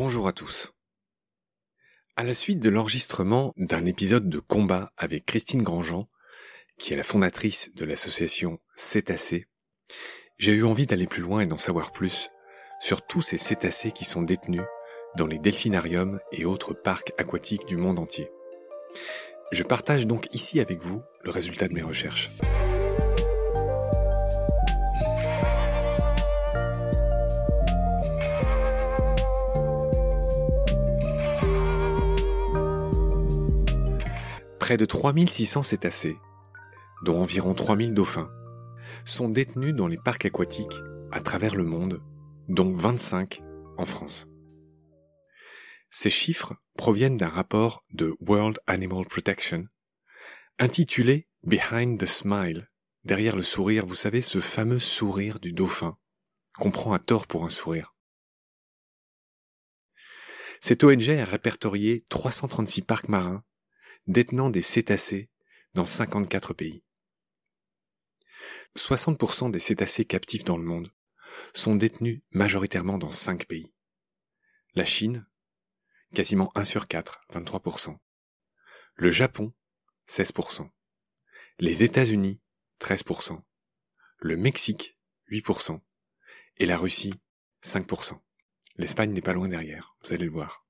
Bonjour à tous. À la suite de l'enregistrement d'un épisode de combat avec Christine Grandjean, qui est la fondatrice de l'association Cétacés, j'ai eu envie d'aller plus loin et d'en savoir plus sur tous ces cétacés qui sont détenus dans les delphinariums et autres parcs aquatiques du monde entier. Je partage donc ici avec vous le résultat de mes recherches. Près de 3600 cétacés, dont environ 3000 dauphins, sont détenus dans les parcs aquatiques à travers le monde, dont 25 en France. Ces chiffres proviennent d'un rapport de World Animal Protection intitulé Behind the Smile, derrière le sourire, vous savez, ce fameux sourire du dauphin, qu'on prend à tort pour un sourire. Cette ONG a répertorié 336 parcs marins détenant des cétacés dans 54 pays. 60% des cétacés captifs dans le monde sont détenus majoritairement dans 5 pays. La Chine, quasiment 1 sur 4, 23%. Le Japon, 16%. Les États-Unis, 13%. Le Mexique, 8%. Et la Russie, 5%. L'Espagne n'est pas loin derrière, vous allez le voir.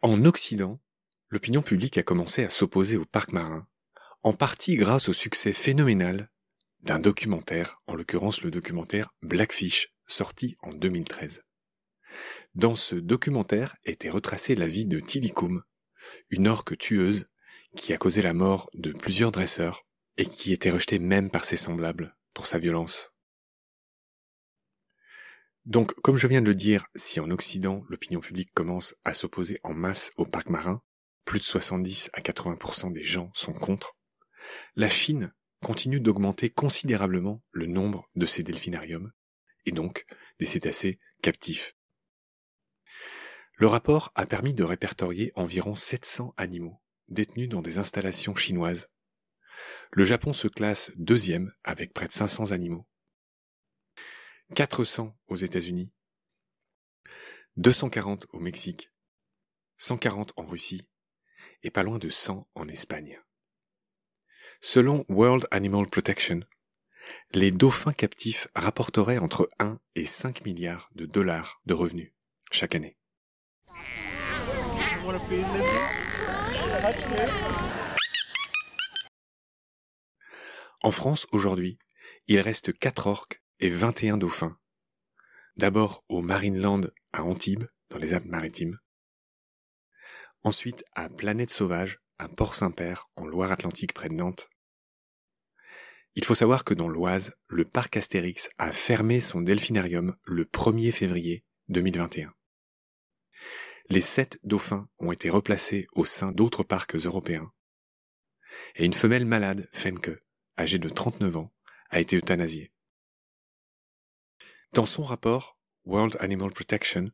En Occident, l'opinion publique a commencé à s'opposer au parc marin, en partie grâce au succès phénoménal d'un documentaire, en l'occurrence le documentaire Blackfish, sorti en 2013. Dans ce documentaire était retracée la vie de Tilikum, une orque tueuse qui a causé la mort de plusieurs dresseurs et qui était rejetée même par ses semblables pour sa violence. Donc, comme je viens de le dire, si en Occident l'opinion publique commence à s'opposer en masse au parc marin, plus de 70 à 80% des gens sont contre, la Chine continue d'augmenter considérablement le nombre de ces delphinariums, et donc des cétacés captifs. Le rapport a permis de répertorier environ 700 animaux détenus dans des installations chinoises. Le Japon se classe deuxième avec près de 500 animaux. 400 aux États-Unis, 240 au Mexique, 140 en Russie et pas loin de 100 en Espagne. Selon World Animal Protection, les dauphins captifs rapporteraient entre 1 et 5 milliards de dollars de revenus chaque année. En France, aujourd'hui, il reste 4 orques et 21 dauphins. D'abord au Marineland à Antibes, dans les Alpes-Maritimes. Ensuite à Planète Sauvage, à Port-Saint-Père, en Loire-Atlantique près de Nantes. Il faut savoir que dans l'Oise, le parc Astérix a fermé son delphinarium le 1er février 2021. Les sept dauphins ont été replacés au sein d'autres parcs européens. Et une femelle malade, Femke, âgée de 39 ans, a été euthanasiée. Dans son rapport, World Animal Protection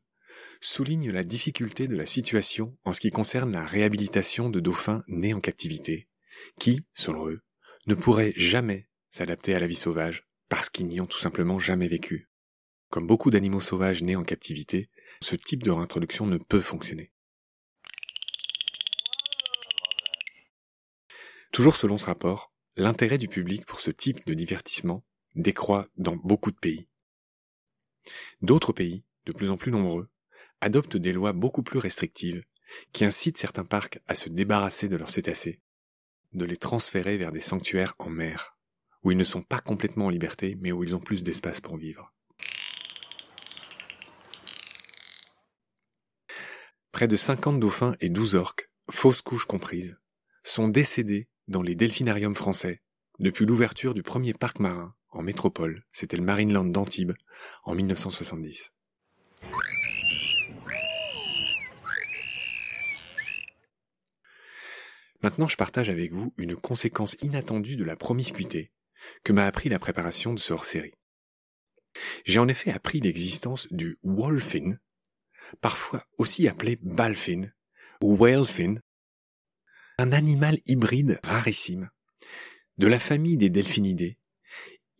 souligne la difficulté de la situation en ce qui concerne la réhabilitation de dauphins nés en captivité, qui, selon eux, ne pourraient jamais s'adapter à la vie sauvage parce qu'ils n'y ont tout simplement jamais vécu. Comme beaucoup d'animaux sauvages nés en captivité, ce type de réintroduction ne peut fonctionner. Toujours selon ce rapport, l'intérêt du public pour ce type de divertissement décroît dans beaucoup de pays. D'autres pays, de plus en plus nombreux, adoptent des lois beaucoup plus restrictives qui incitent certains parcs à se débarrasser de leurs cétacés, de les transférer vers des sanctuaires en mer, où ils ne sont pas complètement en liberté, mais où ils ont plus d'espace pour vivre. Près de 50 dauphins et 12 orques, fausses couches comprises, sont décédés dans les delphinariums français depuis l'ouverture du premier parc marin en métropole, c'était le Marineland d'Antibes, en 1970. Maintenant, je partage avec vous une conséquence inattendue de la promiscuité que m'a appris la préparation de ce hors-série. J'ai en effet appris l'existence du wolfin, parfois aussi appelé balfin ou whalefin, un animal hybride rarissime, de la famille des delphinidés,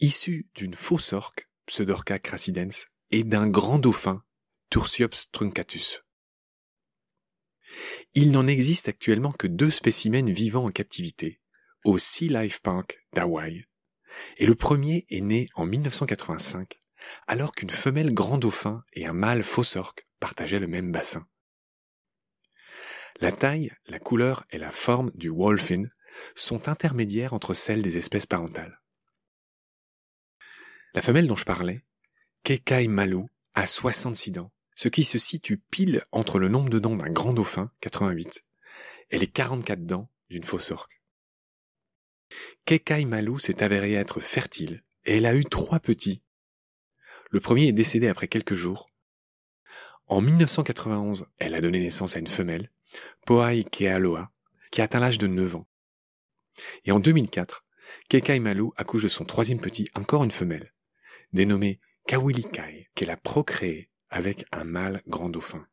issu d'une fausse orque, Pseudorca crassidens, et d'un grand dauphin, Tursiops truncatus. Il n'en existe actuellement que deux spécimens vivants en captivité, au Sea Life Park d'Hawaï, et le premier est né en 1985, alors qu'une femelle grand dauphin et un mâle fausse orque partageaient le même bassin. La taille, la couleur et la forme du wolfin sont intermédiaires entre celles des espèces parentales. La femelle dont je parlais, Kekai Malu, a 66 dents, ce qui se situe pile entre le nombre de dents d'un grand dauphin, 88, et les 44 dents d'une fausse orque. Kekai Malu s'est avérée être fertile et elle a eu trois petits. Le premier est décédé après quelques jours. En 1991, elle a donné naissance à une femelle, Poai Kealoa, qui atteint l'âge de 9 ans. Et en 2004, Kekai Malu accouche de son troisième petit, encore une femelle, dénommée Kawilikai, qu'elle a procréé avec un mâle grand dauphin.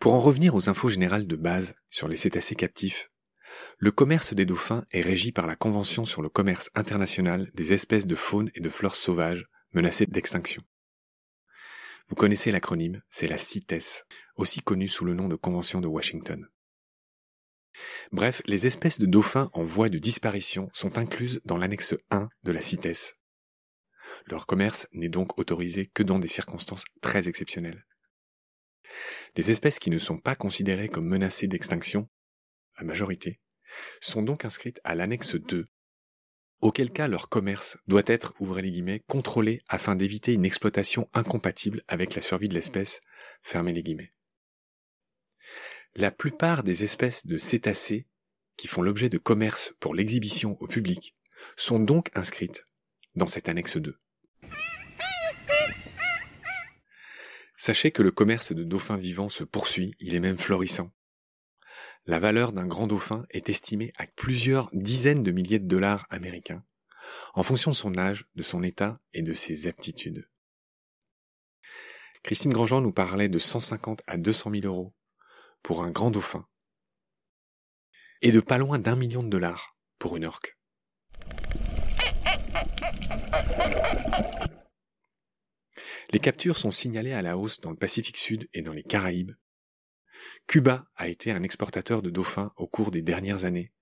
Pour en revenir aux infos générales de base sur les cétacés captifs, le commerce des dauphins est régi par la Convention sur le commerce international des espèces de faune et de flore sauvages menacées d'extinction. Vous connaissez l'acronyme, c'est la CITES, aussi connue sous le nom de Convention de Washington. Bref, les espèces de dauphins en voie de disparition sont incluses dans l'annexe 1 de la CITES. Leur commerce n'est donc autorisé que dans des circonstances très exceptionnelles. Les espèces qui ne sont pas considérées comme menacées d'extinction, la majorité, sont donc inscrites à l'annexe 2, auquel cas leur commerce doit être, ouvrez les guillemets, contrôlé afin d'éviter une exploitation incompatible avec la survie de l'espèce, fermez les guillemets. La plupart des espèces de cétacés qui font l'objet de commerce pour l'exhibition au public sont donc inscrites dans cette annexe 2. Sachez que le commerce de dauphins vivants se poursuit, il est même florissant. La valeur d'un grand dauphin est estimée à plusieurs dizaines de milliers de dollars américains, en fonction de son âge, de son état et de ses aptitudes. Christine Grandjean nous parlait de 150 à 200 000 euros pour un grand dauphin, et de pas loin d'un million de dollars pour une orque. Les captures sont signalées à la hausse dans le Pacifique Sud et dans les Caraïbes. Cuba a été un exportateur de dauphins au cours des dernières années,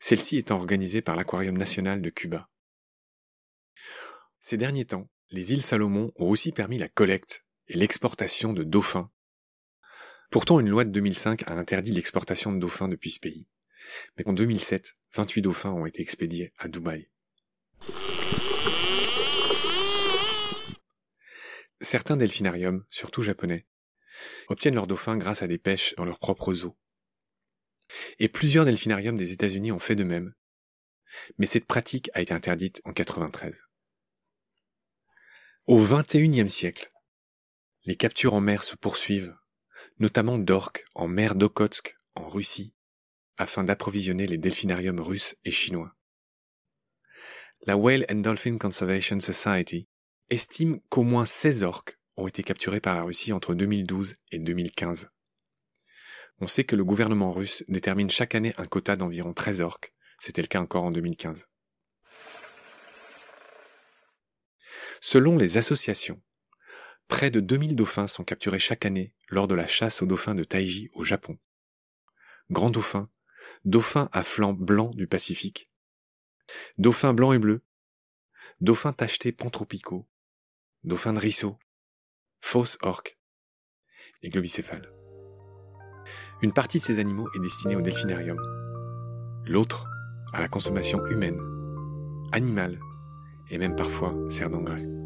celle-ci étant organisée par l'Aquarium national de Cuba. Ces derniers temps, les îles Salomon ont aussi permis la collecte et l'exportation de dauphins. Pourtant, une loi de 2005 a interdit l'exportation de dauphins depuis ce pays. Mais en 2007, 28 dauphins ont été expédiés à Dubaï. Certains delphinariums, surtout japonais, obtiennent leurs dauphins grâce à des pêches dans leurs propres eaux. Et plusieurs delphinariums des États-Unis ont fait de même. Mais cette pratique a été interdite en 93. Au XXIe siècle, les captures en mer se poursuivent, notamment d'orques en mer d'Okotsk en Russie, afin d'approvisionner les delphinariums russes et chinois. La Whale and Dolphin Conservation Society estime qu'au moins 16 orques ont été capturés par la Russie entre 2012 et 2015. On sait que le gouvernement russe détermine chaque année un quota d'environ 13 orques, c'était le cas encore en 2015. Selon les associations, près de 2000 dauphins sont capturés chaque année lors de la chasse aux dauphins de Taiji au Japon. Grand dauphin, dauphin à flanc blanc du Pacifique, dauphin blanc et bleu, dauphin tacheté pantropicaux, dauphin de risseau, fausse orque et globicéphale. Une partie de ces animaux est destinée au delphinarium, l'autre à la consommation humaine, animale et même parfois sert d'engrais.